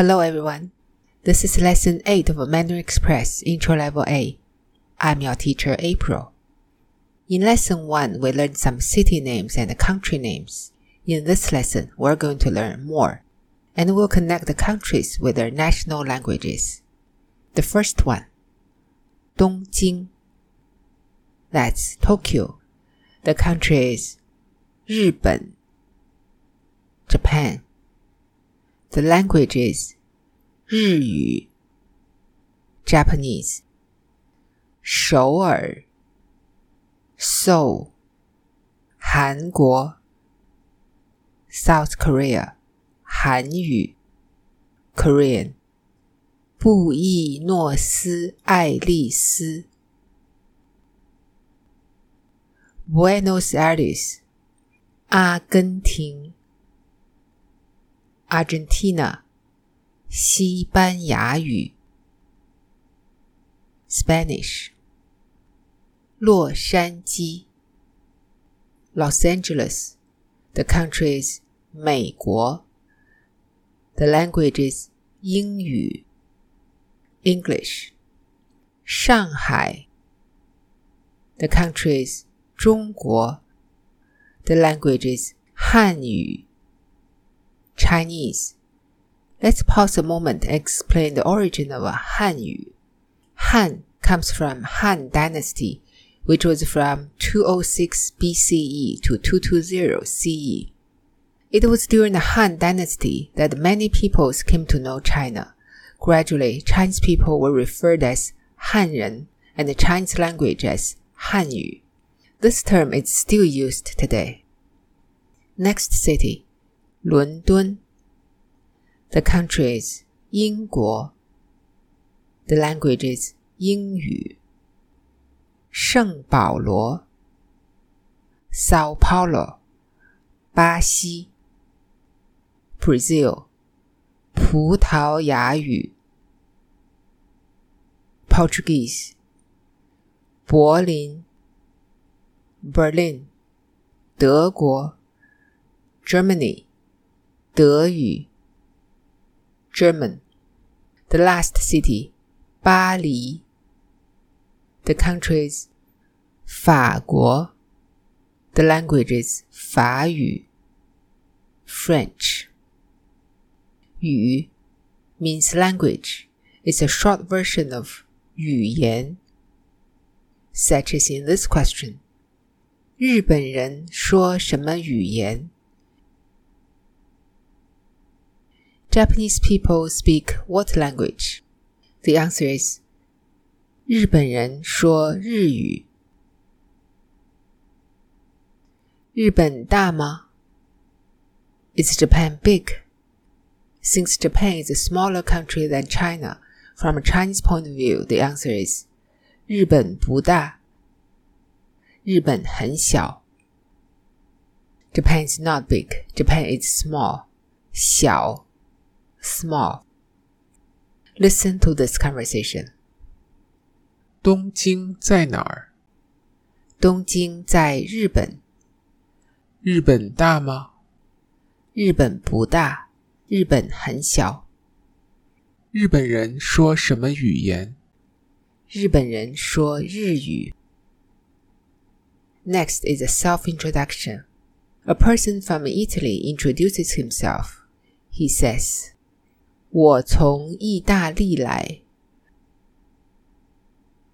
Hello everyone. This is lesson 8 of Mandarin Express Intro Level A. I'm your teacher April. In lesson 1, we learned some city names and country names. In this lesson, we're going to learn more, and we'll connect the countries with their national languages. The first one, Dongjing. That's Tokyo. The country is 日本 Japan. The language is 日语 Japanese. 首尔 Seoul. 韩国 South Korea. 韩语 Korean. 布宜诺斯艾利斯 Buenos Aires. 阿根廷 Argentina，西班牙语；Spanish，洛杉矶；Los Angeles，the country is 美国；the language is 英语；English，上海；the country is 中国；the language is 汉语。 Chinese. Let's pause a moment and explain the origin of Hanyu. Han Yu. Han comes from Han Dynasty, which was from 206 BCE to 220 CE. It was during the Han Dynasty that many peoples came to know China. Gradually, Chinese people were referred as Han Hanren and the Chinese language as Han Hanyu. This term is still used today. Next city, 伦敦，the country is 英国，the language is 英语。圣保罗，Sao Paulo，巴西，Brazil，葡萄牙语，Portuguese，柏林，Berlin，德国，Germany。 德语 German. The last city 巴黎 The countries 法国 The languages 法语 French. 语 means language. It's a short version of 语言 such as in this question. 日本人说什么语言 ？Japanese people speak what language? The answer is 日本人说日语。日本大吗？Is Japan big? Since Japan is a smaller country than China, from a Chinese point of view, the answer is 日本不大。日本很小。Japan is not big. Japan is small. 小。 small. Listen to this conversation. 东京在哪儿？东京在日本。日本大吗？日本不大，日本很小。日本人说什么语言？日本人说日语。Next is a self-introduction. A person from Italy introduces himself. He says, 我从意大利来。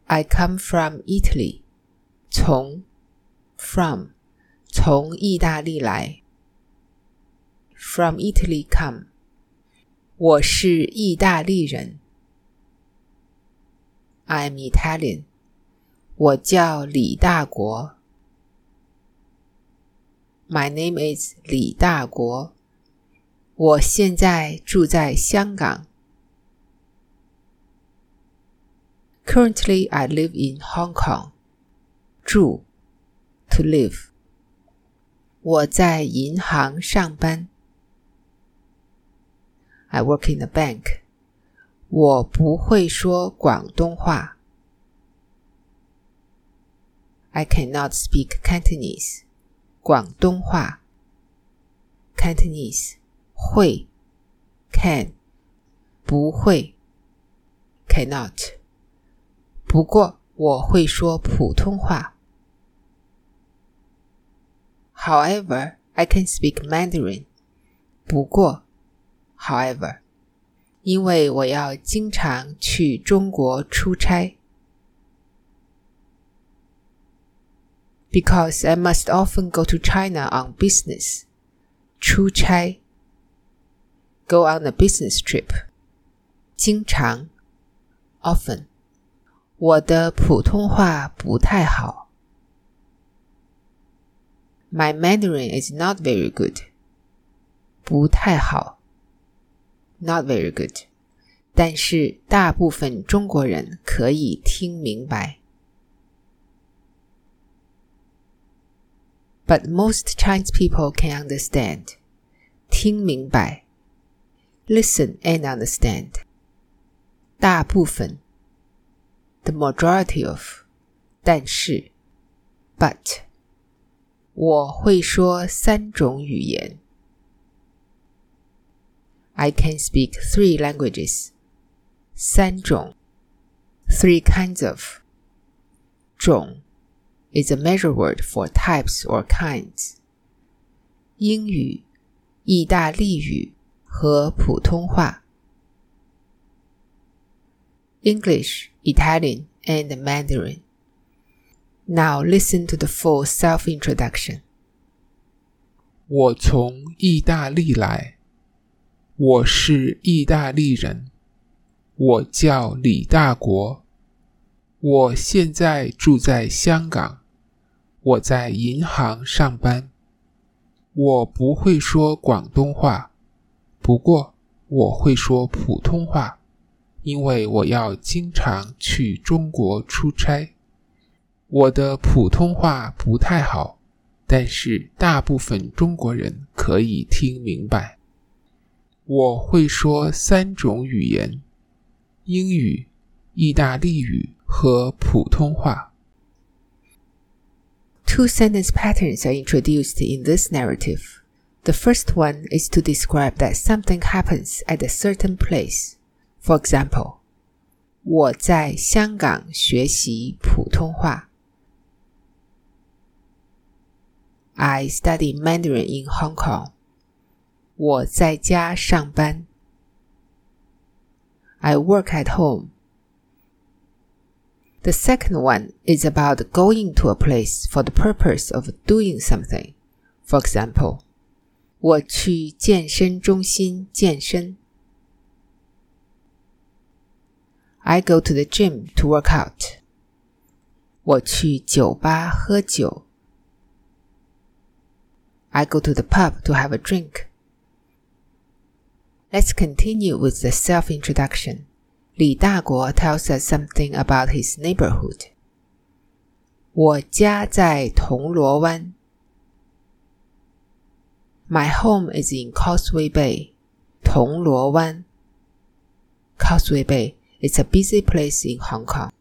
I come from Italy。从 from 从意大利来。From Italy come。我是意大利人。I'm Italian。我叫李大国。My name is 李大国。 我现在住在香港。Currently, I live in Hong Kong. 住 to live. 我在银行上班。I work in a bank. 我不会说广东话。I cannot speak Cantonese. 广东话 Cantonese 会 can 不会，cannot。不过我会说普通话。However, I can speak Mandarin. 不过，however，因为我要经常去中国出差。Because I must often go to China on business. 出差 ，go on a business trip。经常，often。我的普通话不太好。My Mandarin is not very good. 不太好，not very good。但是大部分中国人可以听明白。But most Chinese people can understand. 听明白 ，listen and understand。大部分，the majority of，但是，but，我会说三种语言。I can speak three languages. 三种 three kinds of 种 is a measure word for types or kinds. 英语、意大利语 和普通话 English, Italian, and Mandarin. Now listen to the full self-introduction. 我从意大利来。我是意大利人，我叫李大国，我现在住在香港，我在银行上班。我不会说广东话，不过我会说普通话，因为我要经常去中国出差。我的普通话不太好，但是大部分中国人可以听明白。我会说三种语言：英语、意大利语和普通话。Two sentence patterns are introduced in this narrative. The first one is to describe that something happens at a certain place. For example, 我在香港学习普通话。I study Mandarin in Hong Kong. 我在家上班。I work at home. The second one is about going to a place for the purpose of doing something. For example, 我去健身中心健身。I go to the gym to work out. 我去酒吧喝酒。I go to the pub to have a drink. Let's continue with the self-introduction. Li Daguo tells us something about his neighborhood. 我家在铜锣湾。 My home is in Causeway Bay. 铜锣湾 Causeway Bay is a busy place in Hong Kong.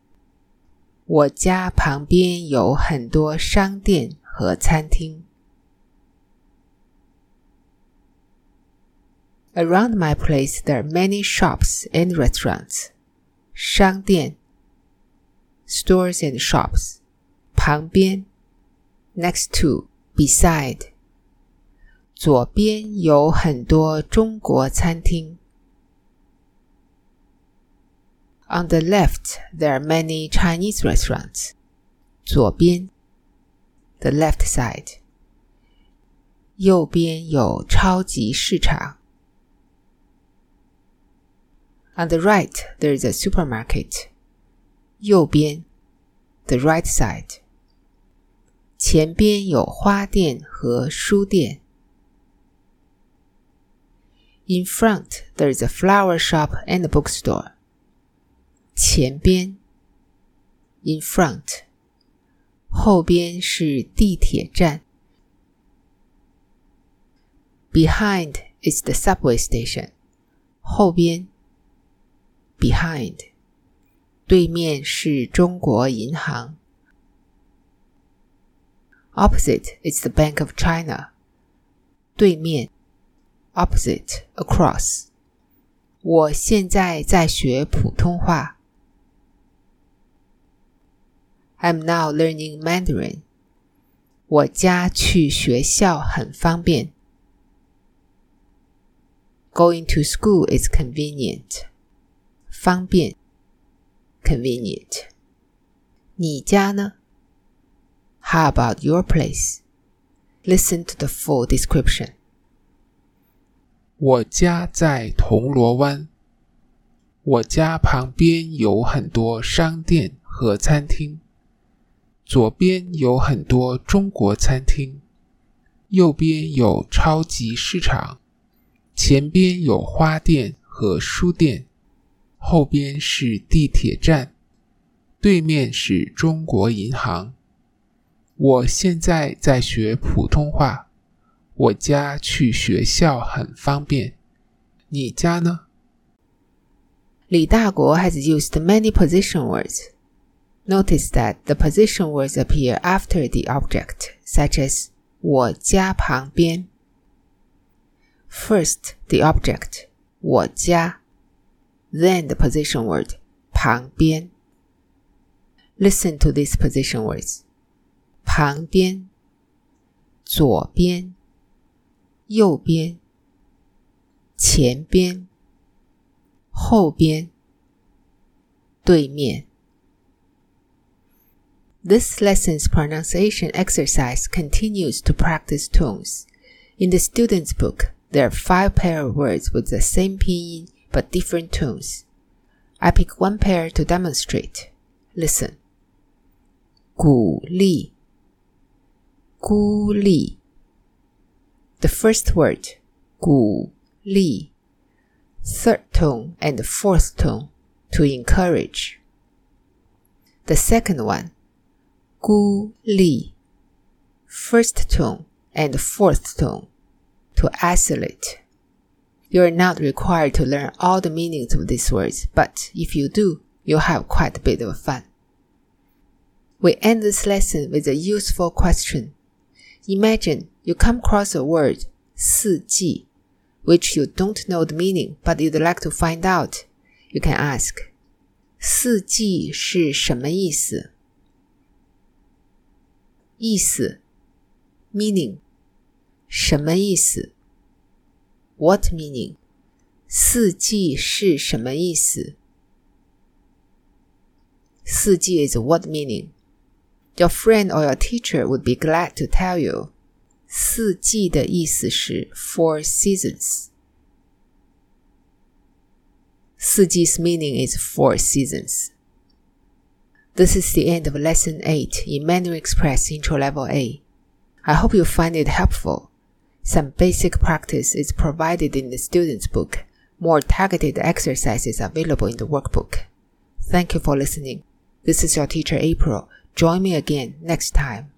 我家旁边有很多商店和餐厅。Around my place, there are many shops and restaurants. 商店 stores and shops. 旁边 next to, beside. 左边有很多中国餐厅。On the left, there are many Chinese restaurants. 左边 the left side. 右边有超级市场。on the right, there is a supermarket. 右边 the right side. 前边有花店和书店。 In front, there is a flower shop and a bookstore. 前边 in front. 后边是地铁站。Behind is the subway station. 后边 behind，对面是中国银行。Opposite is the Bank of China。对面 ，opposite across。 我现在在学普通话。I'm now learning Mandarin. 我家去学校很方便。Going to school is convenient. 方便，convenient。你家呢？How about your place? Listen to the full description. 我家在铜锣湾。我家旁边有很多商店和餐厅。左边有很多中国餐厅，右边有超级市场，前边有花店和书店，后边是地铁站，对面是中国银行。我现在在学普通话，我家去学校很方便。你家呢？李大国 has used many position words. Notice that the position words appear after the object, such as 我家旁边. First, the object 我家, then the position word 旁边. Listen to these position words: 旁边、左边、 右边、前边、后边、对面。this lesson's pronunciation exercise continues to practice tones. In the student's book, there are five pair of words with the same pinyin but different tones. I pick one pair to demonstrate. Listen. 鼓励,鼓励. The first word, 鼓励, third tone and fourth tone to encourage. The second one, 孤立 first tone and fourth tone to isolate. You are not required to learn all the meanings of these words, but if you do, you'll have quite a bit of fun. We end this lesson with a useful question. Imagine you come across a word 四季 which you don't know the meaning but you'd like to find out. You can ask 四季是什么意思？意思，meaning，什么意思？What meaning？四季是什么意思？四季 is what meaning? Your friend or your teacher would be glad to tell you. 四季的意思是 four seasons. 四季's meaning is four seasons. This is the end of Lesson 8 in Mandarin Express Intro Level A. I hope you find it helpful. Some basic practice is provided in the student's book. More targeted exercises are available in the workbook. Thank you for listening. This is your teacher April. Join me again next time.